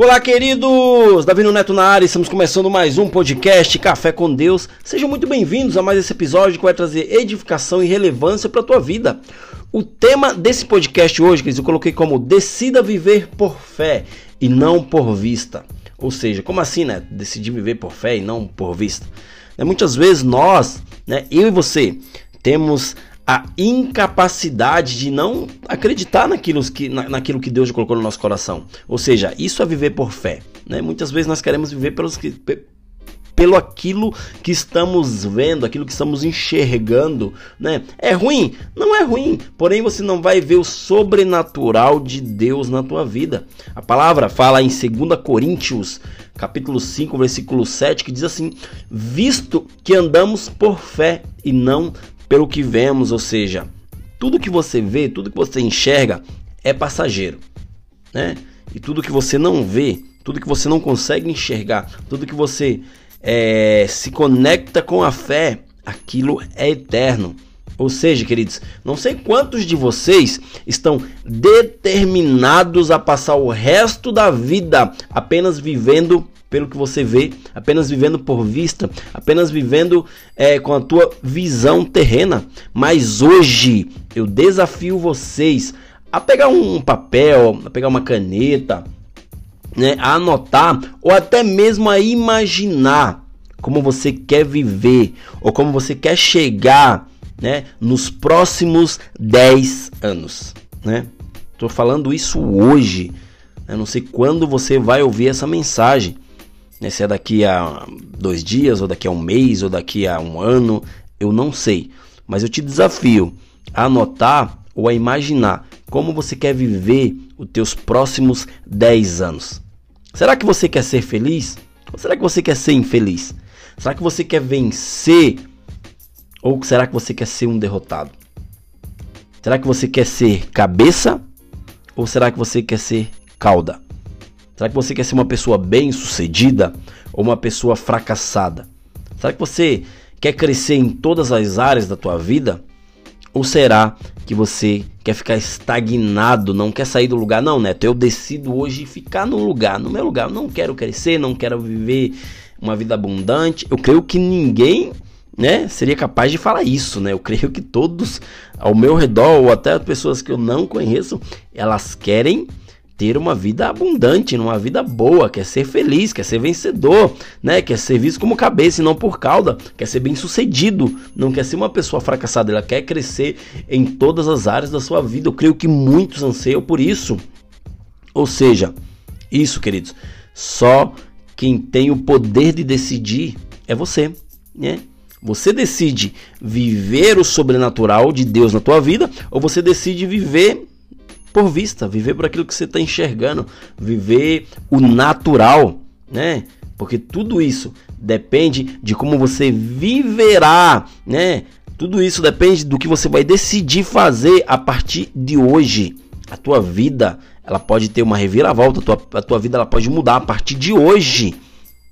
Olá, queridos! Davi Neto na área, estamos começando mais um podcast Café com Deus. Sejam muito bem-vindos a mais esse episódio que vai trazer edificação e relevância para a tua vida. O tema desse podcast hoje, que eu coloquei como Decida viver por fé e não por vista. Ou seja, como assim, né? Decidir viver por fé e não por vista. Né, muitas vezes nós, né, eu e você, temos a incapacidade de não acreditar naquilo que, na, naquilo que Deus colocou no nosso coração. Ou seja, isso é viver por fé. Né? Muitas vezes nós queremos viver pelos que, pelo aquilo que estamos vendo, aquilo que estamos enxergando, né? É ruim? Não é ruim, porém você não vai ver o sobrenatural de Deus na tua vida. A palavra fala em 2 Coríntios, capítulo 5, versículo 7, que diz assim: "Visto que andamos por fé e não pelo que vemos, ou seja, tudo que você vê, tudo que você enxerga é passageiro, né? E tudo que você não vê, tudo que você não consegue enxergar, tudo que você é, se conecta com a fé, aquilo é eterno. Ou seja, queridos, não sei quantos de vocês estão determinados a passar o resto da vida apenas vivendo pelo que você vê, apenas vivendo por vista, apenas vivendo é, com a tua visão terrena. Mas hoje eu desafio vocês a pegar um papel, a pegar uma caneta, né, a anotar ou até mesmo a imaginar como você quer viver ou como você quer chegar né, nos próximos 10 anos. Né? Tô falando isso hoje. Eu não sei quando você vai ouvir essa mensagem né? Se é daqui a dois dias, ou daqui a um mês, ou daqui a um ano, eu não sei. Mas eu te desafio a anotar ou a imaginar como você quer viver os teus próximos 10 anos. Será que você quer ser feliz? Ou será que você quer ser infeliz? Será que você quer vencer? Ou será que você quer ser um derrotado? Será que você quer ser cabeça? Ou será que você quer ser cauda? Será que você quer ser uma pessoa bem-sucedida ou uma pessoa fracassada? Será que você quer crescer em todas as áreas da tua vida? Ou será que você quer ficar estagnado, não quer sair do lugar? Não, Neto, eu decido hoje ficar no lugar, no meu lugar. Eu não quero crescer, não quero viver uma vida abundante. Eu creio que ninguém né, seria capaz de falar isso, né? Eu creio que todos ao meu redor, ou até pessoas que eu não conheço, elas querem ter uma vida abundante, uma vida boa, quer ser feliz, quer ser vencedor, né? Quer ser visto como cabeça e não por cauda, quer ser bem sucedido, não quer ser uma pessoa fracassada, ela quer crescer em todas as áreas da sua vida. Eu creio que muitos anseiam por isso. Ou seja, isso, queridos, só quem tem o poder de decidir é você, né? Você decide viver o sobrenatural de Deus na tua vida ou você decide viver por vista, viver por aquilo que você está enxergando, viver o natural, né? Porque tudo isso depende de como você viverá, né? Tudo isso depende do que você vai decidir fazer a partir de hoje. A tua vida, ela pode ter uma reviravolta, a tua, a tua vida ela pode mudar a partir de hoje.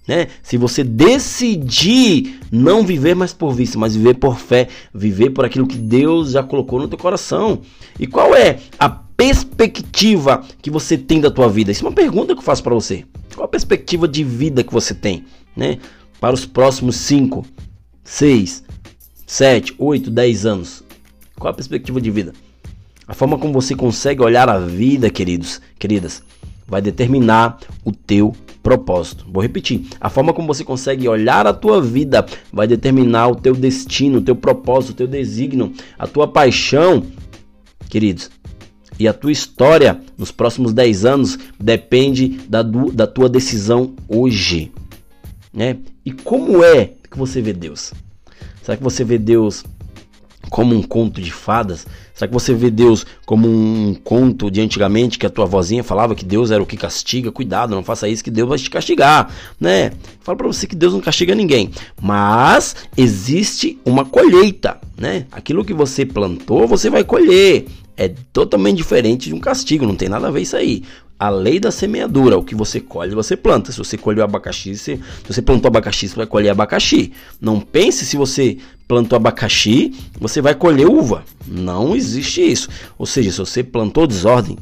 Né? Se você decidir não viver mais por vista, mas viver por fé, viver por aquilo que Deus já colocou no teu coração. E qual é a perspectiva que você tem da tua vida? Isso é uma pergunta que eu faço para você. Qual a perspectiva de vida que você tem, né? Para os próximos 5, 6, 7, 8, 10 anos. Qual a perspectiva de vida? A forma como você consegue olhar a vida, queridos, queridas, vai determinar o teu propósito. Vou repetir. A forma como você consegue olhar a tua vida vai determinar o teu destino, o teu propósito, o teu desígnio, a tua paixão. Queridos, e a tua história nos próximos 10 anos depende da, do, da tua decisão hoje. Né? E como é que você vê Deus? Será que você vê Deus como um conto de fadas? Será que você vê Deus como um conto de antigamente que a tua vozinha falava que Deus era o que castiga? Cuidado, não faça isso que Deus vai te castigar, né? Fala para você que Deus não castiga ninguém, mas existe uma colheita, né? Aquilo que você plantou, você vai colher é totalmente diferente de um castigo, não tem nada a ver isso aí. A lei da semeadura, o que você colhe, você planta. Se você colheu abacaxi, se, você plantou abacaxi, você vai colher abacaxi. Não pense se você plantou abacaxi, você vai colher uva. Não existe isso. Ou seja, se você plantou desordem,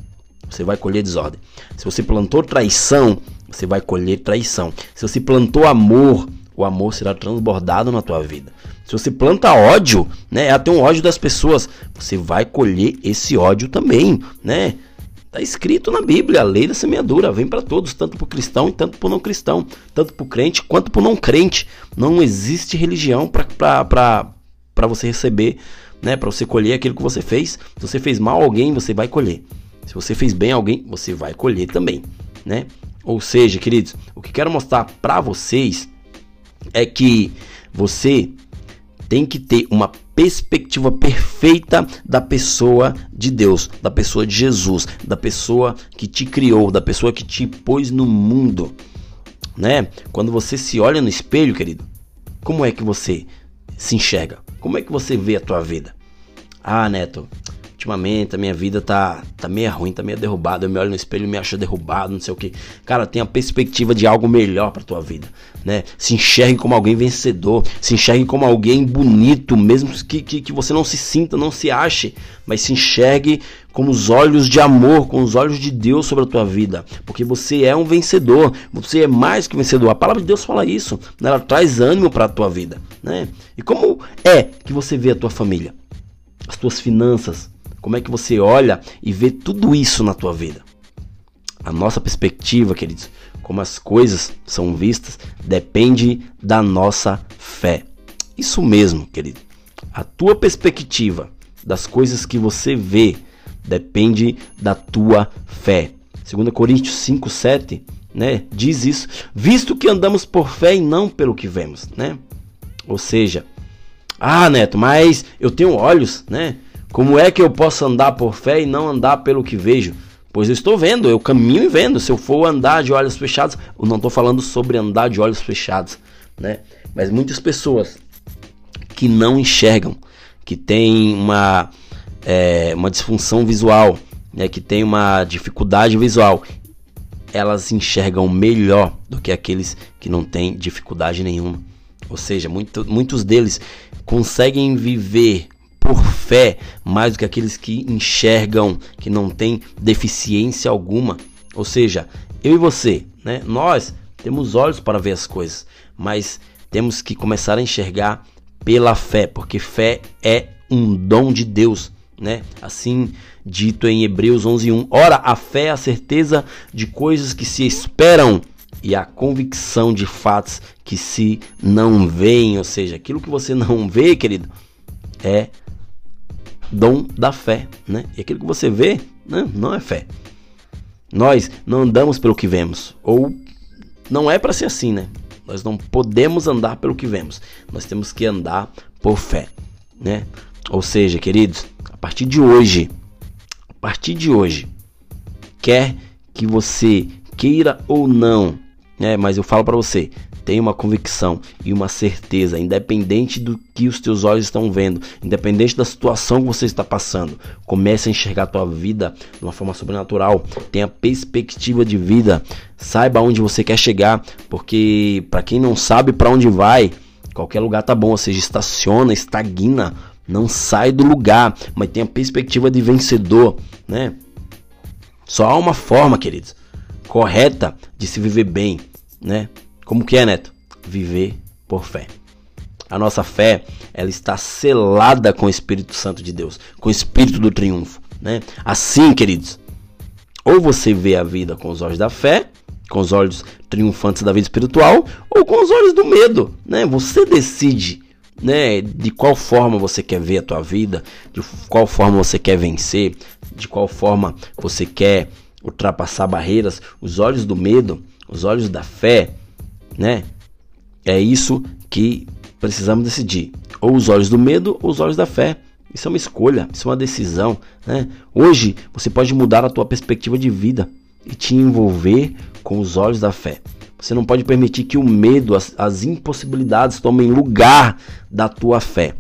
você vai colher desordem. Se você plantou traição, você vai colher traição. Se você plantou amor, o amor será transbordado na tua vida. Se você planta ódio, né, até um ódio das pessoas, você vai colher esse ódio também, né? Tá escrito na Bíblia, a lei da semeadura vem para todos, tanto para o cristão e tanto para o não cristão, tanto para o crente quanto para o não crente. Não existe religião para você receber, né, para você colher aquilo que você fez. Se você fez mal a alguém, você vai colher. Se você fez bem a alguém, você vai colher também, né? Ou seja, queridos, o que quero mostrar para vocês é que você tem que ter uma perspectiva perfeita da pessoa de Deus, da pessoa de Jesus, da pessoa que te criou, da pessoa que te pôs no mundo, né? Quando você se olha no espelho, querido, como é que você se enxerga? Como é que você vê a tua vida? Ah, Neto, ultimamente a minha vida tá, tá meio ruim, tá meio derrubada. Eu me olho no espelho e me acho derrubado, não sei o que. Cara, tenha a perspectiva de algo melhor pra tua vida, né? Se enxergue como alguém vencedor, se enxergue como alguém bonito, mesmo que, que, que você não se sinta, não se ache, mas se enxergue com os olhos de amor, com os olhos de Deus sobre a tua vida, porque você é um vencedor, você é mais que vencedor. A palavra de Deus fala isso, né? ela traz ânimo para a tua vida, né? E como é que você vê a tua família, as tuas finanças, como é que você olha e vê tudo isso na tua vida? A nossa perspectiva, queridos, como as coisas são vistas, depende da nossa fé. Isso mesmo, querido. A tua perspectiva das coisas que você vê depende da tua fé. 2 Coríntios 5, 7, né, diz isso, visto que andamos por fé e não pelo que vemos, né? Ou seja, ah, Neto, mas eu tenho olhos, né? Como é que eu posso andar por fé e não andar pelo que vejo? Pois eu estou vendo, eu caminho e vendo. Se eu for andar de olhos fechados, eu não estou falando sobre andar de olhos fechados, né? Mas muitas pessoas que não enxergam, que têm uma, é, uma disfunção visual, né? que têm uma dificuldade visual, elas enxergam melhor do que aqueles que não têm dificuldade nenhuma. Ou seja, muito, muitos deles conseguem viver fé mais do que aqueles que enxergam, que não têm deficiência alguma. Ou seja, eu e você, né? Nós temos olhos para ver as coisas, mas temos que começar a enxergar pela fé, porque fé é um dom de Deus, né? Assim dito em Hebreus 11:1. Ora, a fé é a certeza de coisas que se esperam e a convicção de fatos que se não veem, ou seja, aquilo que você não vê, querido, é dom da fé, né? E aquilo que você vê, né, não é fé. Nós não andamos pelo que vemos, ou não é para ser assim, né? Nós não podemos andar pelo que vemos. Nós temos que andar por fé, né? Ou seja, queridos, a partir de hoje, a partir de hoje, quer que você queira ou não, né? Mas eu falo para você, Tenha uma convicção e uma certeza, independente do que os teus olhos estão vendo, independente da situação que você está passando. Comece a enxergar a tua vida de uma forma sobrenatural. Tenha perspectiva de vida. Saiba onde você quer chegar, porque para quem não sabe para onde vai, qualquer lugar tá bom, ou seja, estaciona, estagna, não sai do lugar, mas tenha perspectiva de vencedor, né? Só há uma forma, queridos, correta de se viver bem, né? Como que é, Neto? Viver por fé. A nossa fé, ela está selada com o Espírito Santo de Deus, com o Espírito do triunfo, né? Assim, queridos, ou você vê a vida com os olhos da fé, com os olhos triunfantes da vida espiritual, ou com os olhos do medo, né? Você decide, né, de qual forma você quer ver a tua vida, de qual forma você quer vencer, de qual forma você quer ultrapassar barreiras, os olhos do medo, os olhos da fé, né? É isso que precisamos decidir. Ou os olhos do medo ou os olhos da fé. Isso é uma escolha, isso é uma decisão, né? Hoje você pode mudar a tua perspectiva de vida e te envolver com os olhos da fé. Você não pode permitir que o medo, as, as impossibilidades tomem lugar da tua fé.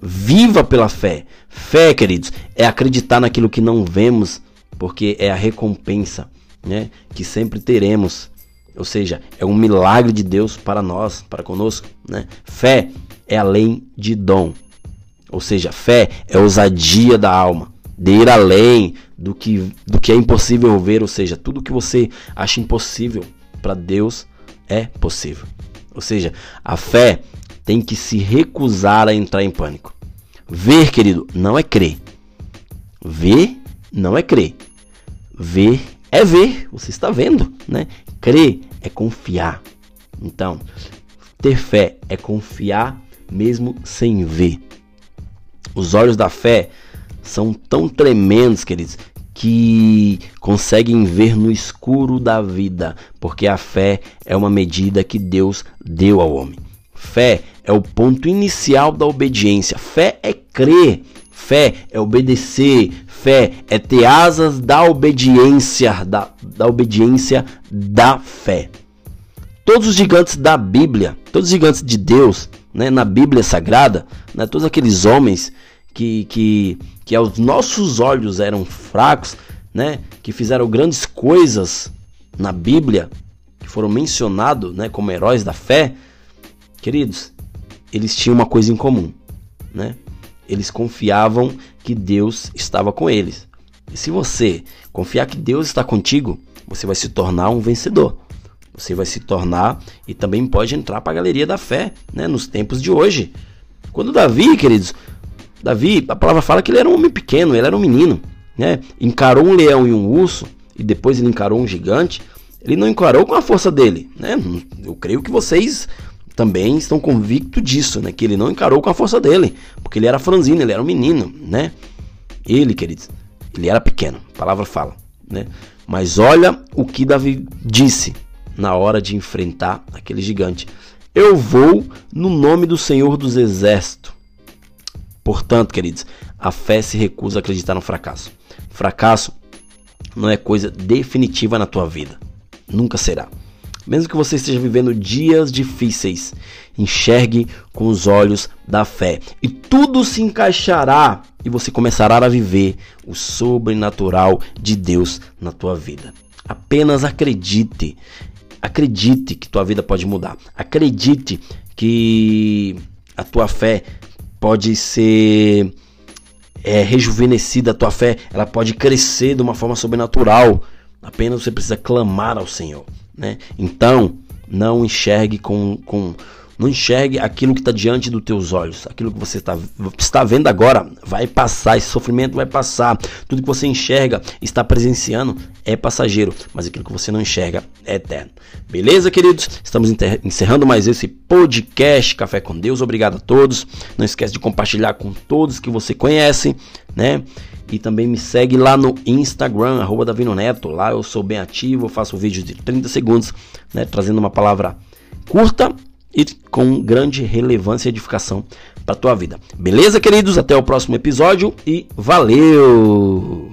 Viva pela fé. Fé, queridos, é acreditar naquilo que não vemos, porque é a recompensa, né, que sempre teremos ou seja, é um milagre de Deus para nós, para conosco. Né? Fé é além de dom. Ou seja, fé é ousadia da alma, de ir além do que, do que é impossível ver, ou seja, tudo que você acha impossível para Deus é possível. Ou seja, a fé tem que se recusar a entrar em pânico. Ver, querido, não é crer. Ver não é crer. Ver é ver, você está vendo, né? Crer é confiar. Então, ter fé é confiar mesmo sem ver. Os olhos da fé são tão tremendos, queridos, que conseguem ver no escuro da vida, porque a fé é uma medida que Deus deu ao homem. Fé é o ponto inicial da obediência. Fé é crer. Fé é obedecer. Fé é ter asas da obediência, da, da obediência da fé. Todos os gigantes da Bíblia, todos os gigantes de Deus, né, na Bíblia Sagrada, né, todos aqueles homens que, que, que aos nossos olhos eram fracos, né, que fizeram grandes coisas na Bíblia, que foram mencionados né, como heróis da fé, queridos, eles tinham uma coisa em comum, né? Eles confiavam que Deus estava com eles. E se você confiar que Deus está contigo, você vai se tornar um vencedor. Você vai se tornar e também pode entrar para a galeria da fé, né, nos tempos de hoje. Quando Davi, queridos, Davi, a palavra fala que ele era um homem pequeno, ele era um menino, né? Encarou um leão e um urso e depois ele encarou um gigante. Ele não encarou com a força dele, né? Eu creio que vocês também estão convictos disso, né? Que ele não encarou com a força dele, porque ele era franzino, ele era um menino, né? Ele, queridos, ele era pequeno, a palavra fala, né? Mas olha o que Davi disse na hora de enfrentar aquele gigante. Eu vou no nome do Senhor dos Exércitos. Portanto, queridos, a fé se recusa a acreditar no fracasso. Fracasso não é coisa definitiva na tua vida. Nunca será. Mesmo que você esteja vivendo dias difíceis, enxergue com os olhos da fé e tudo se encaixará e você começará a viver o sobrenatural de Deus na tua vida. Apenas acredite. Acredite que tua vida pode mudar. Acredite que a tua fé pode ser é, rejuvenescida, a tua fé ela pode crescer de uma forma sobrenatural. Apenas você precisa clamar ao Senhor. Né? Então, não enxergue com, com não enxergue aquilo que está diante dos teus olhos, aquilo que você está, está vendo agora vai passar, esse sofrimento vai passar. Tudo que você enxerga, está presenciando é passageiro, mas aquilo que você não enxerga é eterno. Beleza, queridos? Estamos encerrando mais esse podcast Café com Deus. Obrigado a todos. Não esquece de compartilhar com todos que você conhece, né? E também me segue lá no Instagram, arroba Davino Neto. Lá eu sou bem ativo, faço vídeos de 30 segundos, né, trazendo uma palavra curta e com grande relevância e edificação para tua vida. Beleza, queridos? Até o próximo episódio e valeu!